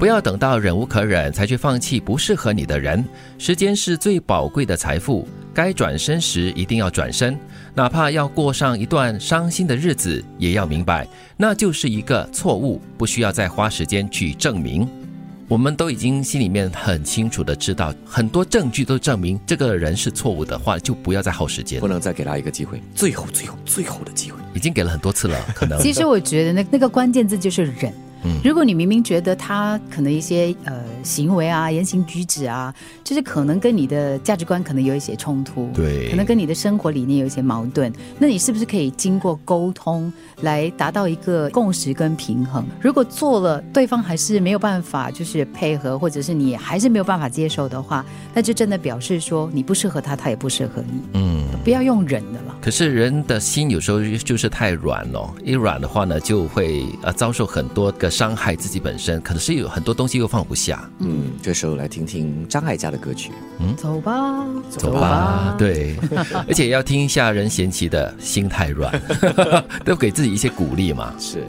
不要等到忍无可忍才去放弃不适合你的人。时间是最宝贵的财富，该转身时一定要转身，哪怕要过上一段伤心的日子，也要明白那就是一个错误，不需要再花时间去证明。我们都已经心里面很清楚的知道，很多证据都证明这个人是错误的话，就不要再耗时间不，能再给他一个机会，最后、最后、最后的机会。已经给了很多次了，可能其实我觉得那那个关键字就是忍。嗯如果你明明觉得他可能一些呃行为啊、言行举止啊，就是可能跟你的价值观可能有一些冲突，对可能跟你的生活理念有一些矛盾，那你是不是可以经过沟通来达到一个共识跟平衡？如果做了，对方还是没有办法就是配合，或者是你还是没有办法接受的话，那就真的表示说你不适合他，他也不适合你，嗯。不要用忍的了。可是人的心有时候就是太软了，一软的话呢，就会呃遭受很多个伤害自己本身，可能是有很多东西又放不下。嗯，这时候来听听张艾嘉的歌曲。嗯走吧，走吧，对，而且要听一下任贤齐的《心太软》，都给自己一些鼓励嘛。是，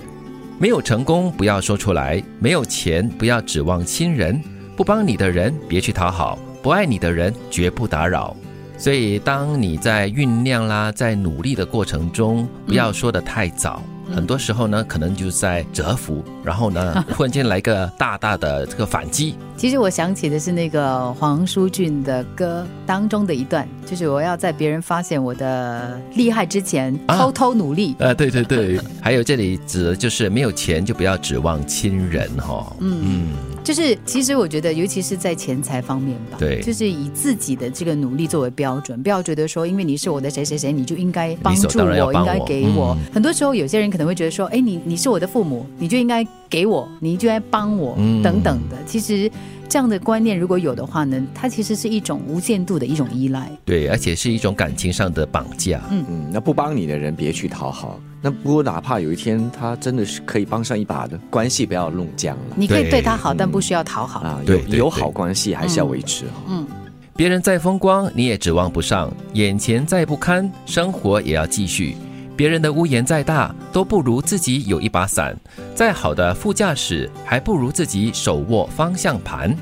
没有成功不要说出来，没有钱不要指望亲人，不帮你的人别去讨好，不爱你的人绝不打扰。所以，当你在酝酿啦，在努力的过程中，不要说的太早。很多时候呢，可能就是在蛰伏，然后呢，忽然间来个大大的这个反击。其实我想起的是那个黄舒骏的歌当中的一段，就是我要在别人发现我的厉害之前，啊偷偷努力。呃，对对对，还有这里指的就是没有钱就不要指望亲人哈、嗯就是其实我觉得，尤其是在钱财方面吧，对就是以自己的这个努力作为标准，不要觉得说，因为你是我的谁谁谁，你就应该帮助我，应该给我。嗯很多时候，有些人可能会觉得说，哎，你你是我的父母，你就应该给我，你就来帮我，嗯等等的。其实这样的观念如果有的话呢，它其实是一种无限度的一种依赖。对，而且是一种感情上的绑架。嗯嗯，那不帮你的人别去讨好。那不过哪怕有一天他真的是可以帮上一把的，关系不要弄僵了你可以对对他好，但不需要讨好。啊。有对友好关系还是要维持哈。嗯，别人再风光，你也指望不上；眼前再不堪，生活也要继续。别人的屋檐再大，都不如自己有一把伞；再好的副驾驶，还不如自己手握方向盘。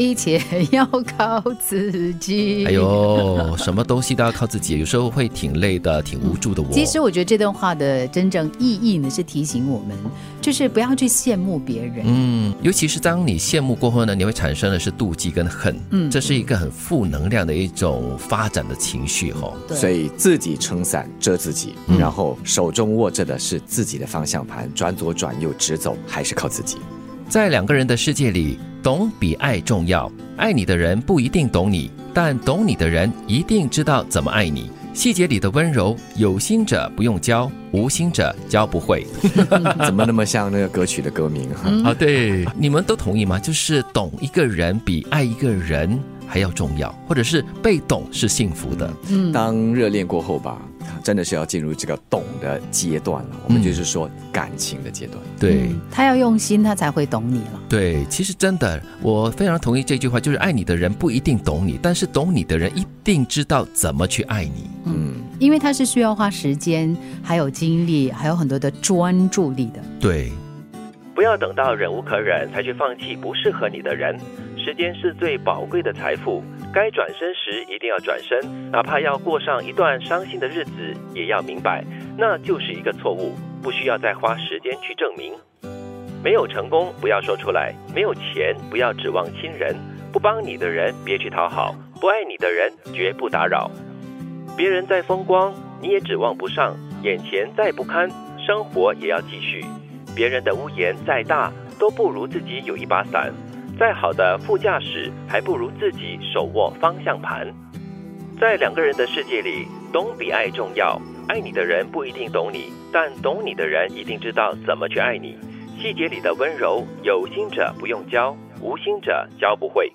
一切要靠自己。哎呦，什么东西都要靠自己，有时候会挺累的，挺无助的我。其实我觉得这段话的真正意义呢，是提醒我们，就是不要去羡慕别人。嗯，尤其是当你羡慕过后呢，你会产生的是妒忌跟恨，嗯这是一个很负能量的一种发展的情绪哦。所以自己撑伞遮自己，然后手中握着的是自己的方向盘，转左转右直走还是靠自己。在两个人的世界里，懂比爱重要。爱你的人不一定懂你，但懂你的人一定知道怎么爱你。细节里的温柔，有心者不用教，无心者教不会。怎么那么像那个歌曲的歌名哈？啊，对，你们都同意吗？就是懂一个人比爱一个人还要重要，或者是被懂是幸福的。嗯当热恋过后吧，真的是要进入这个懂的阶段了。我们就是说感情的阶段。对。嗯他要用心，他才会懂你了。对，其实真的，我非常同意这句话，就是爱你的人不一定懂你，但是懂你的人一定知道怎么去爱你。嗯，因为他是需要花时间，还有精力，还有很多的专注力的。对，不要等到忍无可忍才去放弃不适合你的人。时间是最宝贵的财富，该转身时一定要转身，哪怕要过上一段伤心的日子，也要明白那就是一个错误，不需要再花时间去证明。没有成功不要说出来，没有钱不要指望亲人，不帮你的人别去讨好，不爱你的人绝不打扰。别人再风光，你也指望不上；眼前再不堪，生活也要继续。别人的屋檐再大，都不如自己有一把伞；再好的副驾驶，还不如自己手握方向盘。在两个人的世界里，懂比爱重要。爱你的人不一定懂你，但懂你的人一定知道怎么去爱你。细节里的温柔，有心者不用教，无心者教不会。